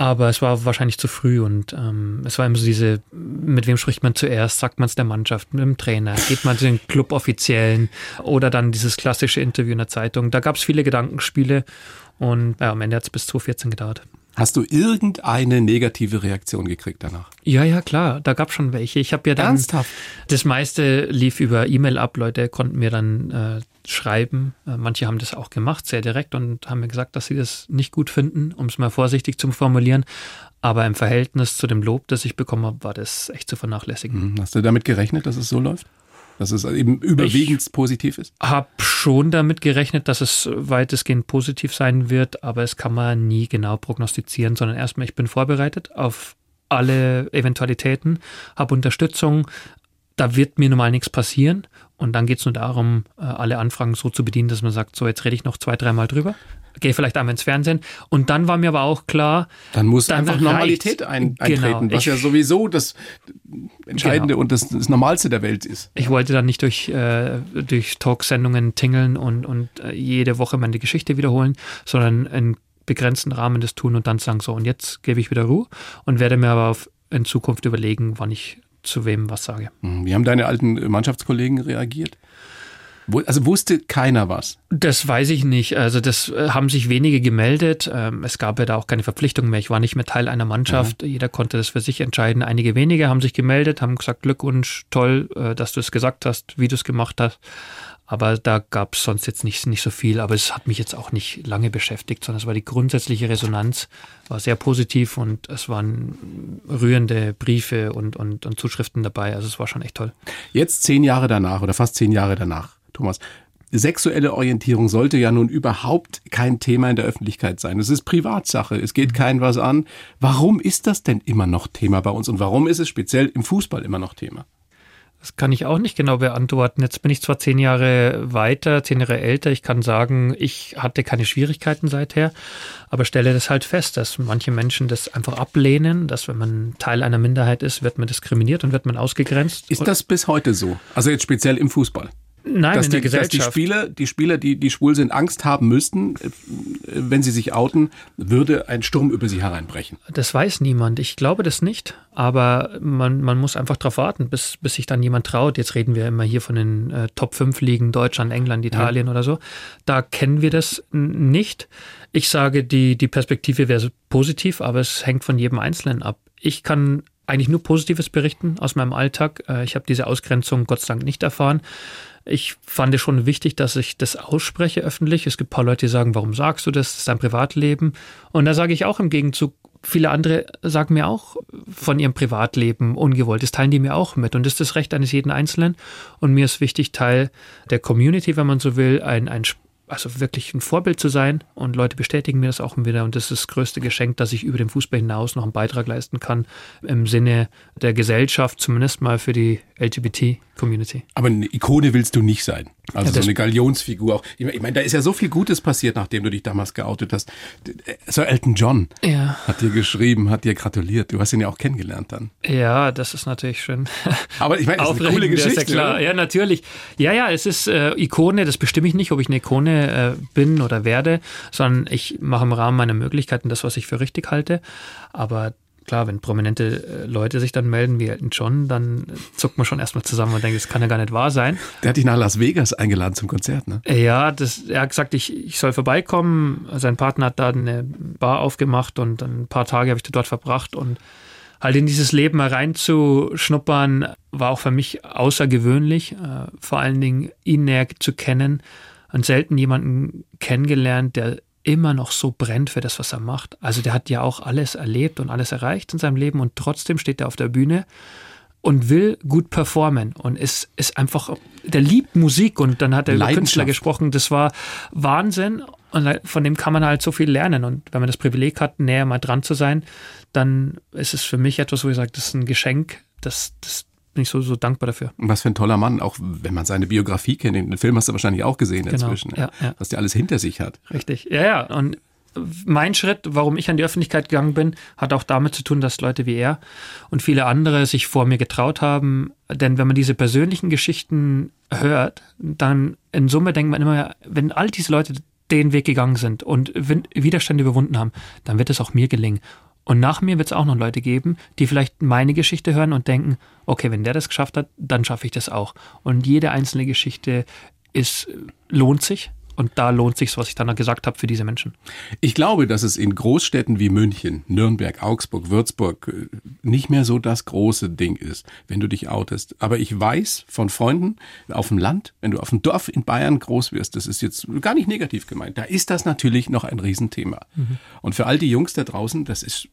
Aber es war wahrscheinlich zu früh und ähm, es war immer so diese, mit wem spricht man zuerst? Sagt man es der Mannschaft, mit dem Trainer? Geht man zu den Cluboffiziellen? Oder dann dieses klassische Interview in der Zeitung? Da gab es viele Gedankenspiele und ja, am Ende hat es bis 2014 gedauert. Hast du irgendeine negative Reaktion gekriegt danach? Ja, ja, klar, da gab es schon welche. Ich habe ja dann Ernsthaft? das meiste lief über E-Mail ab. Leute konnten mir dann äh, schreiben. Äh, manche haben das auch gemacht, sehr direkt und haben mir gesagt, dass sie das nicht gut finden, um es mal vorsichtig zu formulieren. Aber im Verhältnis zu dem Lob, das ich bekommen habe, war das echt zu vernachlässigen. Hm, Hast du damit gerechnet, dass es so läuft? Dass es eben überwiegend positiv ist? Hab schon damit gerechnet, dass es weitestgehend positiv sein wird, aber es kann man nie genau prognostizieren, sondern erstmal, ich bin vorbereitet auf alle Eventualitäten, habe Unterstützung, da wird mir normal nichts passieren und dann geht es nur darum, äh, alle Anfragen so zu bedienen, dass man sagt, so jetzt rede ich noch zwei, dreimal drüber, gehe vielleicht einmal ins Fernsehen und dann war mir aber auch klar, Dann muss Dann einfach reicht's. Normalität ein, Genau. eintreten, was Ich- ja sowieso das Entscheidende Genau. und das, das Normalste der Welt ist. Ich wollte dann nicht durch, äh, durch Talksendungen tingeln und, und äh, jede Woche meine Geschichte wiederholen, sondern in begrenzten Rahmen das tun und dann sagen, so, und jetzt gebe ich wieder Ruhe und werde mir aber auf, in Zukunft überlegen, wann ich zu wem was sage. Hm, Wie haben deine alten Mannschaftskollegen reagiert? Also wusste keiner was. Das weiß ich nicht. Also das äh, haben sich wenige gemeldet. Ähm, Es gab ja da auch keine Verpflichtung mehr. Ich war nicht mehr Teil einer Mannschaft. Jeder konnte das für sich entscheiden. Einige wenige haben sich gemeldet, haben gesagt, Glückwunsch, toll, äh, dass du es gesagt hast, wie du es gemacht hast. Aber da gab es sonst jetzt nicht, nicht so viel. Aber es hat mich jetzt auch nicht lange beschäftigt, sondern es war die grundsätzliche Resonanz, war sehr positiv und es waren rührende Briefe und, und, und Zuschriften dabei. Also es war schon echt toll. Jetzt zehn Jahre danach oder fast zehn Jahre danach, Thomas. Sexuelle Orientierung sollte ja nun überhaupt kein Thema in der Öffentlichkeit sein. Es ist Privatsache. Es geht kein was an. Warum ist das denn immer noch Thema bei uns? Und warum ist es speziell im Fußball immer noch Thema? Das kann ich auch nicht genau beantworten. Jetzt bin ich zwar zehn Jahre weiter, zehn Jahre älter. Ich kann sagen, ich hatte keine Schwierigkeiten seither, aber stelle das halt fest, dass manche Menschen das einfach ablehnen, dass wenn man Teil einer Minderheit ist, wird man diskriminiert und wird man ausgegrenzt. Ist das bis heute so? Also jetzt speziell im Fußball? Nein, dass die. Dass die Spieler, die Spieler, die, die schwul sind, Angst haben müssten, äh, wenn sie sich outen, würde ein Sturm über sie hereinbrechen. Das weiß niemand. Ich glaube das nicht. Aber man, man muss einfach darauf warten, bis, bis sich dann jemand traut. Jetzt reden wir immer hier von den äh, Top 5 Ligen, Deutschland, England, Italien ja. oder so. Da kennen wir das nicht. Ich sage, die, die Perspektive wäre positiv, aber es hängt von jedem Einzelnen ab. Ich kann eigentlich nur Positives berichten aus meinem Alltag. Äh, ich habe diese Ausgrenzung Gott sei Dank nicht erfahren. Ich fand es schon wichtig, dass ich das ausspreche öffentlich. Es gibt ein paar Leute, die sagen, warum sagst du das? Das ist dein Privatleben. Und da sage ich auch im Gegenzug, viele andere sagen mir auch von ihrem Privatleben ungewollt. Das teilen die mir auch mit. Und das ist das Recht eines jeden Einzelnen. Und mir ist wichtig, Teil der Community, wenn man so will, ein, ein also wirklich ein Vorbild zu sein. Und Leute bestätigen mir das auch wieder. Und das ist das größte Geschenk, dass ich über den Fußball hinaus noch einen Beitrag leisten kann im Sinne der Gesellschaft, zumindest mal für die LGBT-Community. Aber eine Ikone willst du nicht sein. Also ja, so eine Galionsfigur auch. Ich meine, da ist ja so viel Gutes passiert, nachdem du dich damals geoutet hast. So Elton John ja. hat dir geschrieben, hat dir gratuliert. Du hast ihn ja auch kennengelernt dann. Ja, das ist natürlich schön. Aber ich meine, das ist eine coole Geschichte. Ja, klar. ja, natürlich. Ja, ja, es ist äh, Ikone, das bestimme ich nicht, ob ich eine Ikone äh, bin oder werde, sondern ich mache im Rahmen meiner Möglichkeiten das, was ich für richtig halte. Aber klar, wenn prominente äh, Leute sich dann melden wie Elton John, dann zuckt man schon erstmal zusammen und denkt, das kann ja gar nicht wahr sein. Der hat dich nach Las Vegas eingeladen zum Konzert, ne? Ja, das, er hat gesagt, ich, ich soll vorbeikommen. Sein Partner hat da eine Bar aufgemacht und ein paar Tage habe ich dort verbracht und halt in dieses Leben reinzuschnuppern, war auch für mich außergewöhnlich. Äh, vor allen Dingen ihn näher zu kennen und selten jemanden kennengelernt, der immer noch so brennt für das, was er macht. Also der hat ja auch alles erlebt und alles erreicht in seinem Leben und trotzdem steht er auf der Bühne und will gut performen und ist, ist einfach, der liebt Musik und dann hat er über Künstler gesprochen, das war Wahnsinn und von dem kann man halt so viel lernen und wenn man das Privileg hat, näher mal dran zu sein, dann ist es für mich etwas, wo ich sage, das ist ein Geschenk, das, das bin ich so, so dankbar dafür. Was für ein toller Mann, auch wenn man seine Biografie kennt. Den Film hast du wahrscheinlich auch gesehen genau, inzwischen, ja, ja. was der alles hinter sich hat. Richtig, ja, ja. Und mein Schritt, warum ich an die Öffentlichkeit gegangen bin, hat auch damit zu tun, dass Leute wie er und viele andere sich vor mir getraut haben. Denn wenn man diese persönlichen Geschichten hört, dann in Summe denkt man immer, wenn all diese Leute den Weg gegangen sind und Widerstände überwunden haben, dann wird es auch mir gelingen. Und nach mir wird es auch noch Leute geben, die vielleicht meine Geschichte hören und denken, okay, wenn der das geschafft hat, dann schaffe ich das auch. Und jede einzelne Geschichte ist, lohnt sich und da lohnt sich, was ich dann gesagt habe, für diese Menschen. Ich glaube, dass es in Großstädten wie München, Nürnberg, Augsburg, Würzburg äh, nicht mehr so das große Ding ist, wenn du dich outest. Aber ich weiß von Freunden auf dem Land, wenn du auf dem Dorf in Bayern groß wirst, das ist jetzt gar nicht negativ gemeint, da ist das natürlich noch ein Riesenthema. Mhm. Und für all die Jungs da draußen, das ist,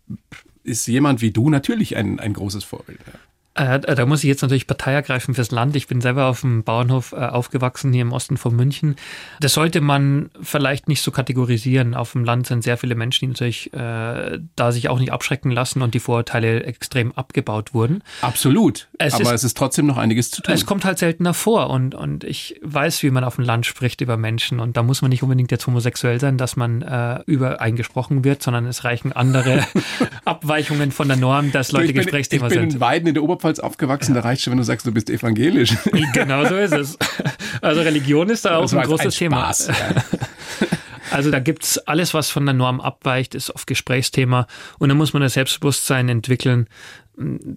ist jemand wie du natürlich ein, ein großes Vorbild. Ja. Äh, da muss ich jetzt natürlich Partei ergreifen fürs Land. Ich bin selber auf dem Bauernhof äh, aufgewachsen, hier im Osten von München. Das sollte man vielleicht nicht so kategorisieren. Auf dem Land sind sehr viele Menschen, die natürlich äh, da sich auch nicht abschrecken lassen und die Vorurteile extrem abgebaut wurden. Absolut. Es Aber ist, es ist trotzdem noch einiges zu tun. Es kommt halt seltener vor und, und ich weiß, wie man auf dem Land spricht über Menschen und da muss man nicht unbedingt jetzt homosexuell sein, dass man äh, über eingesprochen wird, sondern es reichen andere Abweichungen von der Norm, dass Leute Gesprächsthema sind. Ich bin in Weiden in der Oberpfalz Oberpfalz aufgewachsen, ja. da reicht schon, wenn du sagst, du bist evangelisch. Genau so ist es. Also Religion ist da auch ein großes ein Thema. Ja. Also da gibt es alles, was von der Norm abweicht, ist oft Gesprächsthema. Und da muss man das Selbstbewusstsein entwickeln,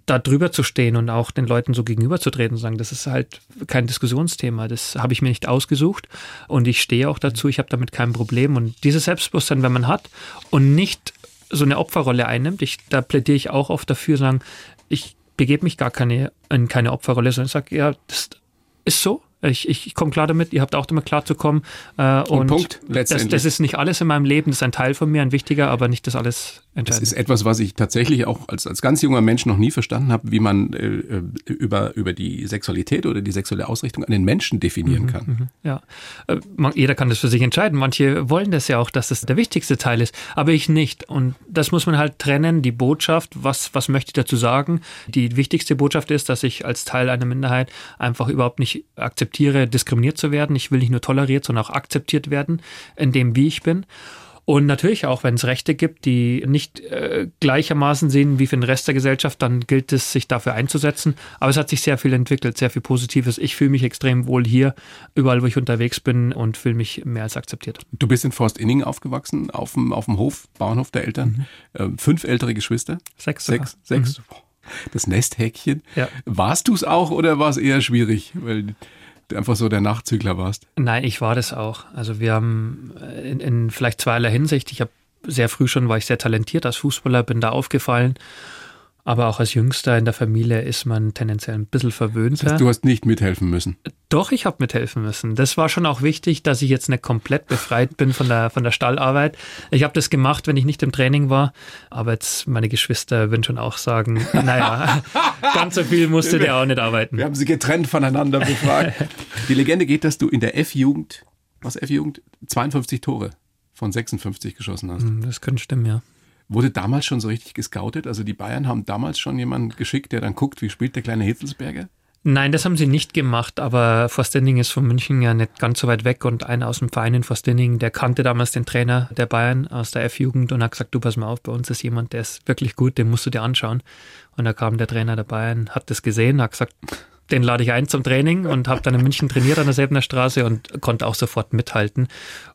da drüber zu stehen und auch den Leuten so gegenüberzutreten und sagen, das ist halt kein Diskussionsthema, das habe ich mir nicht ausgesucht und ich stehe auch dazu, ich habe damit kein Problem. Und dieses Selbstbewusstsein, wenn man hat und nicht so eine Opferrolle einnimmt, ich, da plädiere ich auch oft dafür, sagen, ich begebe mich gar keine, in keine Opferrolle, sondern sage, ja, das ist so. Ich, ich, ich komme klar damit, ihr habt auch damit klar zu kommen. Äh, und, und Punkt, letztendlich. Das, das, ist nicht alles in meinem Leben, das ist ein Teil von mir, ein wichtiger, aber nicht das alles das ist etwas, was ich tatsächlich auch als, als ganz junger Mensch noch nie verstanden habe, wie man äh, äh über, über die Sexualität oder die sexuelle Ausrichtung einen Menschen definieren mhm, kann. Mhm, ja, äh, man, jeder kann das für sich entscheiden. Manche wollen das ja auch, dass das der wichtigste Teil ist, aber ich nicht. Und das muss man halt trennen, die Botschaft, was, was möchte ich dazu sagen? Die wichtigste Botschaft ist, dass ich als Teil einer Minderheit einfach überhaupt nicht akzeptiere, diskriminiert zu werden. Ich will nicht nur toleriert, sondern auch akzeptiert werden, in dem, wie ich bin. Und natürlich auch, wenn es Rechte gibt, die nicht äh, gleichermaßen sehen wie für den Rest der Gesellschaft, dann gilt es, sich dafür einzusetzen. Aber es hat sich sehr viel entwickelt, sehr viel Positives. Ich fühle mich extrem wohl hier, überall, wo ich unterwegs bin und fühle mich mehr als akzeptiert. Du bist in Forst Inning aufgewachsen, auf dem, auf dem Hof, Bauernhof der Eltern. Mhm. Äh, fünf ältere Geschwister? Sechs. Sechs. Sechs. Mhm. Das Nesthäkchen. Ja. Warst du es auch oder war es eher schwierig? Weil einfach so der Nachzügler warst? Nein, ich war das auch. Also wir haben äh, in, in vielleicht zweierlei Hinsicht, ich habe sehr früh schon, war ich sehr talentiert als Fußballer, bin da aufgefallen aber auch als Jüngster in der Familie ist man tendenziell ein bisschen verwöhnter. Das heißt, du hast nicht mithelfen müssen. Doch, ich habe mithelfen müssen. Das war schon auch wichtig, dass ich jetzt nicht komplett befreit bin von der, von der Stallarbeit. Ich habe das gemacht, wenn ich nicht im Training war. Aber jetzt meine Geschwister würden schon auch sagen, naja, ganz so viel musste der auch nicht arbeiten. Wir haben sie getrennt voneinander befragt. Die Legende geht, dass du in der F-Jugend, was F-Jugend, 52 Tore von 56 geschossen hast. Hm, das könnte stimmen, ja. Wurde damals schon so richtig gescoutet? Also die Bayern haben damals schon jemanden geschickt, der dann guckt, wie spielt der kleine Hitzelsberger? Nein, das haben sie nicht gemacht, aber Forstinning ist von München ja nicht ganz so weit weg und einer aus dem Verein in Forstinning, der kannte damals den Trainer der Bayern aus der F-Jugend und hat gesagt, du pass mal auf, bei uns ist jemand, der ist wirklich gut, den musst du dir anschauen. Und da kam der Trainer der Bayern, hat das gesehen, hat gesagt, den lade ich ein zum Training und habe dann in München trainiert an der Säbener Straße und konnte auch sofort mithalten.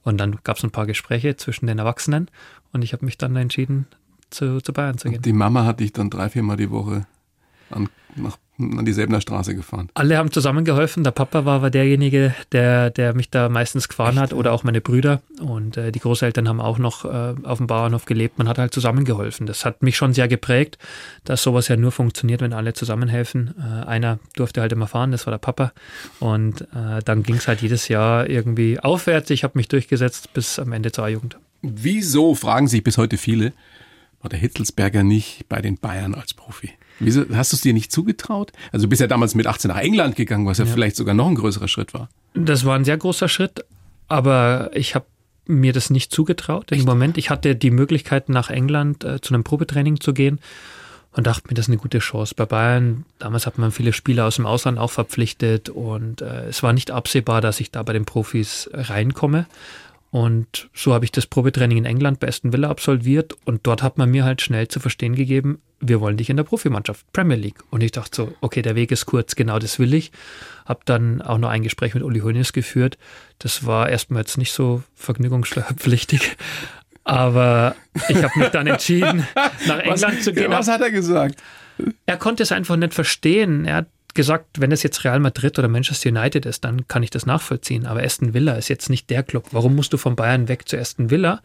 Und dann gab es ein paar Gespräche zwischen den Erwachsenen und ich habe mich dann entschieden, zu, zu Bayern zu gehen. Und die Mama hat dich dann drei, viermal die Woche an, nach, an die Säbener Straße gefahren. Alle haben zusammengeholfen. Der Papa war, war derjenige, der, der mich da meistens gefahren Echt? hat oder auch meine Brüder. Und äh, die Großeltern haben auch noch äh, auf dem Bauernhof gelebt. Man hat halt zusammengeholfen. Das hat mich schon sehr geprägt, dass sowas ja nur funktioniert, wenn alle zusammenhelfen. Äh, einer durfte halt immer fahren, das war der Papa. Und äh, dann ging es halt jedes Jahr irgendwie aufwärts. Ich habe mich durchgesetzt bis am Ende zur A-Jugend. Wieso, fragen sich bis heute viele, war der Hitzelsberger nicht bei den Bayern als Profi? Wieso hast du es dir nicht zugetraut? Also du bist ja damals mit 18 nach England gegangen, was ja, ja vielleicht sogar noch ein größerer Schritt war. Das war ein sehr großer Schritt, aber ich habe mir das nicht zugetraut. Im Moment, ich hatte die Möglichkeit, nach England äh, zu einem Probetraining zu gehen und dachte mir, das ist eine gute Chance. Bei Bayern, damals hat man viele Spieler aus dem Ausland auch verpflichtet und äh, es war nicht absehbar, dass ich da bei den Profis reinkomme. Und so habe ich das Probetraining in England bei Aston Villa absolviert und dort hat man mir halt schnell zu verstehen gegeben, wir wollen dich in der Profimannschaft, Premier League. Und ich dachte so, okay, der Weg ist kurz, genau das will ich. Habe dann auch noch ein Gespräch mit Uli Hoeneß geführt. Das war erstmal jetzt nicht so vergnügungssteuerpflichtig, aber ich habe mich dann entschieden, nach England was, zu gehen. Was hat er gesagt? Er konnte es einfach nicht verstehen. Er hat gesagt, wenn es jetzt Real Madrid oder Manchester United ist, dann kann ich das nachvollziehen. Aber Aston Villa ist jetzt nicht der Club. Warum musst du von Bayern weg zu Aston Villa?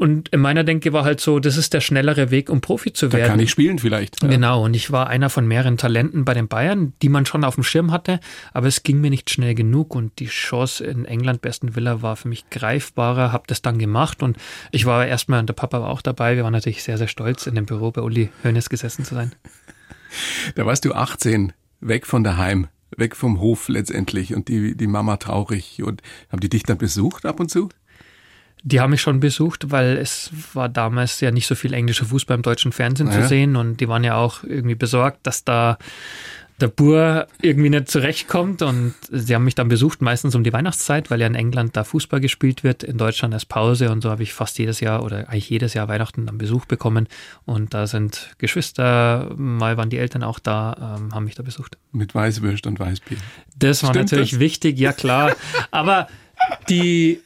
Und in meiner Denke war halt so, das ist der schnellere Weg, um Profi zu werden. Da kann ich spielen vielleicht. Ja. Genau, und ich war einer von mehreren Talenten bei den Bayern, die man schon auf dem Schirm hatte, aber es ging mir nicht schnell genug und die Chance in England besten Villa war für mich greifbarer, habe das dann gemacht und ich war erstmal, und der Papa war auch dabei, wir waren natürlich sehr, sehr stolz, in dem Büro bei Uli Hoeneß gesessen zu sein. Da warst du 18, weg von daheim, weg vom Hof letztendlich und die, die Mama traurig. Und haben die dich dann besucht ab und zu? Die haben mich schon besucht, weil es war damals ja nicht so viel englischer Fußball im deutschen Fernsehen naja. zu sehen und die waren ja auch irgendwie besorgt, dass da der Bur irgendwie nicht zurechtkommt und sie haben mich dann besucht, meistens um die Weihnachtszeit, weil ja in England da Fußball gespielt wird, in Deutschland als Pause und so habe ich fast jedes Jahr oder eigentlich jedes Jahr Weihnachten dann Besuch bekommen und da sind Geschwister, mal waren die Eltern auch da, ähm, haben mich da besucht. Mit Weißwürst und Weißbier. Das war Stimmt natürlich das? wichtig, ja klar, aber die,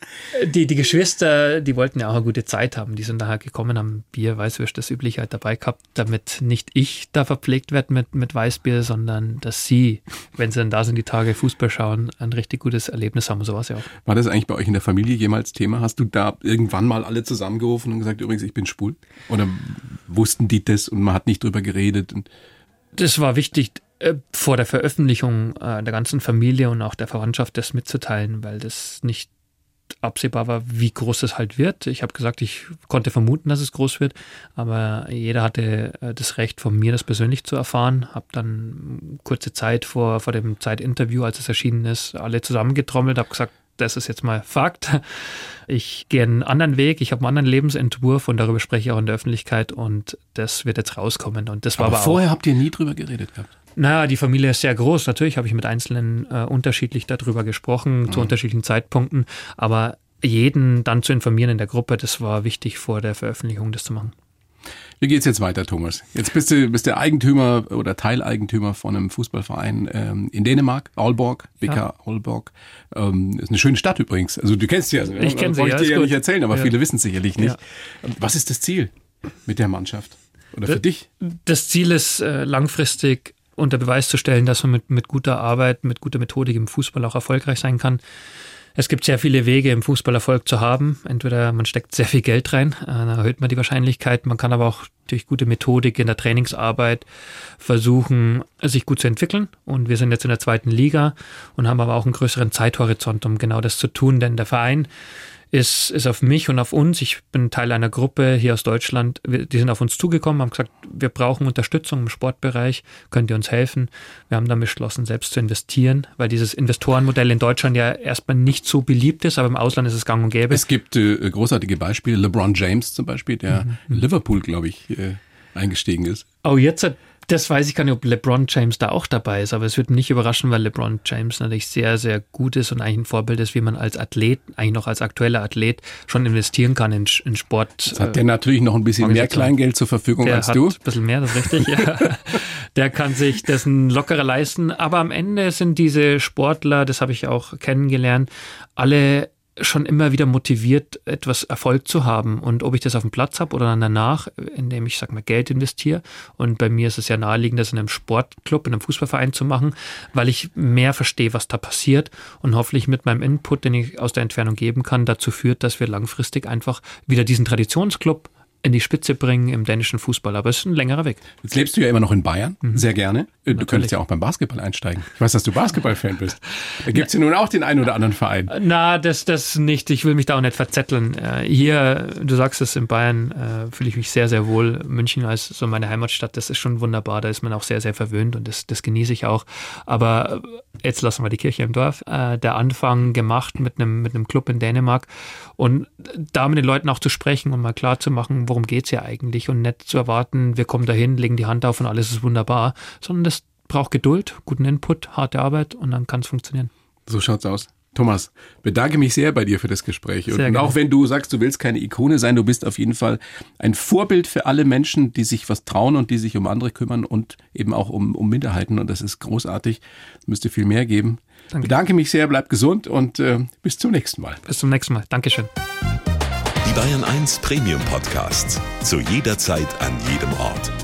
die, die Geschwister, die wollten ja auch eine gute Zeit haben. Die sind daher gekommen, haben Bier, Weißwürst, das übliche halt dabei gehabt, damit nicht ich da verpflegt werde mit, mit Weißbier, sondern dass sie, wenn sie dann da sind, die Tage Fußball schauen, ein richtig gutes Erlebnis haben. So war ja auch. War das eigentlich bei euch in der Familie jemals Thema? Hast du da irgendwann mal alle zusammengerufen und gesagt, übrigens, ich bin schwul? Oder wussten die das und man hat nicht drüber geredet? das war wichtig, vor der Veröffentlichung äh, der ganzen Familie und auch der Verwandtschaft das mitzuteilen, weil das nicht absehbar war, wie groß es halt wird. Ich habe gesagt, ich konnte vermuten, dass es groß wird, aber jeder hatte äh, das Recht von mir, das persönlich zu erfahren. Habe dann kurze Zeit vor, vor dem Zeitinterview, als es erschienen ist, alle zusammengetrommelt, habe gesagt, das ist jetzt mal Fakt. Ich gehe einen anderen Weg, ich habe einen anderen Lebensentwurf und darüber spreche ich auch in der Öffentlichkeit und das wird jetzt rauskommen. Und das war aber, aber vorher habt ihr nie drüber geredet gehabt. Naja, die Familie ist sehr groß. Natürlich habe ich mit Einzelnen äh, unterschiedlich darüber gesprochen, mhm. zu unterschiedlichen Zeitpunkten. Aber jeden dann zu informieren in der Gruppe, das war wichtig vor der Veröffentlichung, das zu machen. Wie geht's jetzt weiter, Thomas? Jetzt bist du bist der Eigentümer oder Teileigentümer von einem Fußballverein ähm, in Dänemark, Aalborg, BK ja. Aalborg. Ähm, ist eine schöne Stadt übrigens. Also du kennst sie ja. Ich kenne sie, ja. Ich dir ja nicht erzählen, aber ja. viele wissen sicherlich nicht. Ja. Was ist das Ziel mit der Mannschaft? Oder für das, dich? Das Ziel ist äh, langfristig unter Beweis zu stellen, dass man mit, mit guter Arbeit, mit guter Methodik im Fußball auch erfolgreich sein kann. Es gibt sehr viele Wege, im Fußball Erfolg zu haben. Entweder man steckt sehr viel Geld rein, äh, dann erhöht man die Wahrscheinlichkeit. Man kann aber auch durch gute Methodik in der Trainingsarbeit versuchen, sich gut zu entwickeln. Und wir sind jetzt in der zweiten Liga und haben aber auch einen größeren Zeithorizont, um genau das zu tun. Denn der Verein ist, ist auf mich und auf uns. Ich bin Teil einer Gruppe hier aus Deutschland. Die sind auf uns zugekommen, haben gesagt, wir brauchen Unterstützung im Sportbereich. Könnt ihr uns helfen? Wir haben dann beschlossen, selbst zu investieren, weil dieses Investorenmodell in Deutschland ja erstmal nicht so beliebt ist, aber im Ausland ist es gang und gäbe. Es gibt äh, großartige Beispiele. LeBron James zum Beispiel, der mhm. in Liverpool, glaube ich, äh, eingestiegen ist. Oh, jetzt hat das weiß ich gar nicht, ob LeBron James da auch dabei ist, aber es wird mich nicht überraschen, weil LeBron James natürlich sehr, sehr gut ist und eigentlich ein Vorbild ist, wie man als Athlet, eigentlich noch als aktueller Athlet schon investieren kann in, in Sport. Das hat der natürlich noch ein bisschen mehr Kleingeld zur Verfügung der als du. Ein bisschen mehr, das ist richtig, ja. Der kann sich dessen lockerer leisten, aber am Ende sind diese Sportler, das habe ich auch kennengelernt, alle schon immer wieder motiviert, etwas Erfolg zu haben. Und ob ich das auf dem Platz habe oder dann danach, indem ich, sag mal, Geld investiere. Und bei mir ist es ja naheliegend, das in einem Sportclub, in einem Fußballverein zu machen, weil ich mehr verstehe, was da passiert und hoffentlich mit meinem Input, den ich aus der Entfernung geben kann, dazu führt, dass wir langfristig einfach wieder diesen Traditionsclub in die Spitze bringen im dänischen Fußball. Aber es ist ein längerer Weg. Jetzt lebst du ja immer noch in Bayern, mhm. sehr gerne. Äh, du Natürlich. könntest ja auch beim Basketball einsteigen. Ich weiß, dass du Basketball-Fan bist. Da gibt es ja nun auch den einen oder anderen Verein. Na, das, das nicht. Ich will mich da auch nicht verzetteln. Äh, hier, du sagst es, in Bayern äh, fühle ich mich sehr, sehr wohl. München als so meine Heimatstadt, das ist schon wunderbar. Da ist man auch sehr, sehr verwöhnt und das, das genieße ich auch. Aber jetzt lassen wir die Kirche im Dorf. Der Anfang gemacht mit einem, mit einem Club in Dänemark und da mit den Leuten auch zu sprechen und mal klar zu machen, worum geht es ja eigentlich und nicht zu erwarten, wir kommen dahin, legen die Hand auf und alles ist wunderbar, sondern das braucht Geduld, guten Input, harte Arbeit und dann kann es funktionieren. So schaut's aus. Thomas, bedanke mich sehr bei dir für das Gespräch. Sehr und auch wenn du sagst, du willst keine Ikone sein, du bist auf jeden Fall ein Vorbild für alle Menschen, die sich was trauen und die sich um andere kümmern und eben auch um, um Minderheiten. Und das ist großartig. Es müsste viel mehr geben. Danke. Bedanke mich sehr, bleib gesund und äh, bis zum nächsten Mal. Bis zum nächsten Mal. Dankeschön. Die Bayern 1 Premium Podcasts. Zu jeder Zeit, an jedem Ort.